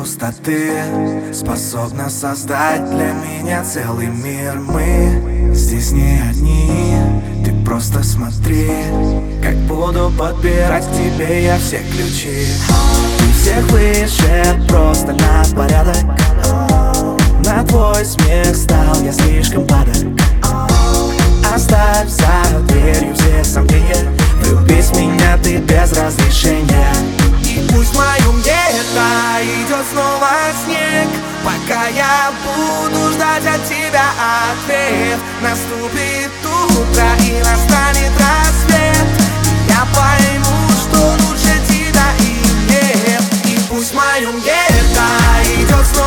пустоты Способна создать для меня целый мир. Мы здесь не одни Ты просто смотри Как буду подбирать к тебе я все ключи. Ты всех выше просто на порядок. На твой смех стал я слишком падок. Оставь за дверью все сомнения. Влюбись в меня ты без разрешения я буду ждать от тебя ответ. Наступит утро и настанет рассвет. И я пойму, что лучше тебя и нет. И пусть в моем где-то идет снова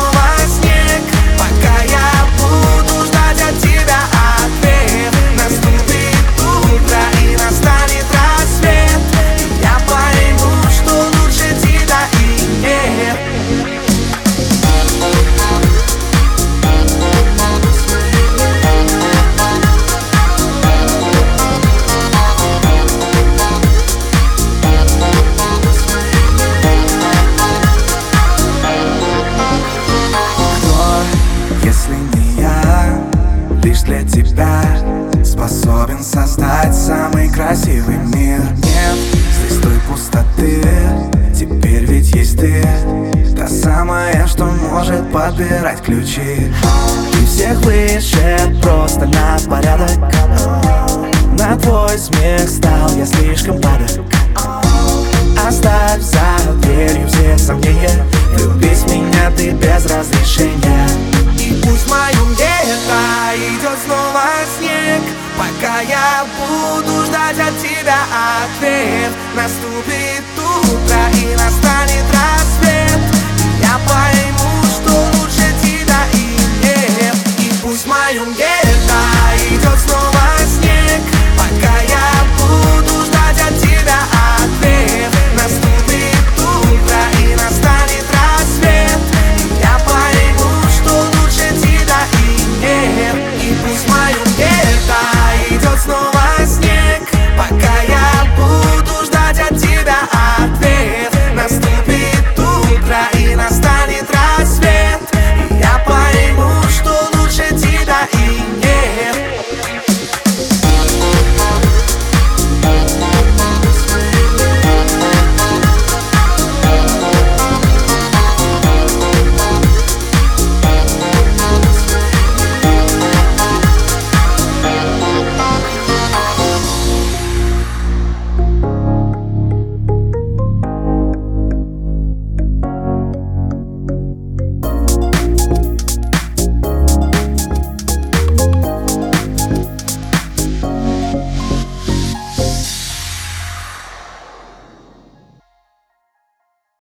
для тебя. Способен создать самый красивый мир. Нет здесь той пустоты, теперь ведь есть ты. Та самая, что может подбирать ключи. И всех выше просто на порядок. На твой смех стал я слишком падок. Оставь за дверью пойдет снова снег Пока я буду ждать от тебя ответ. Наступит утро и настанет рай snow.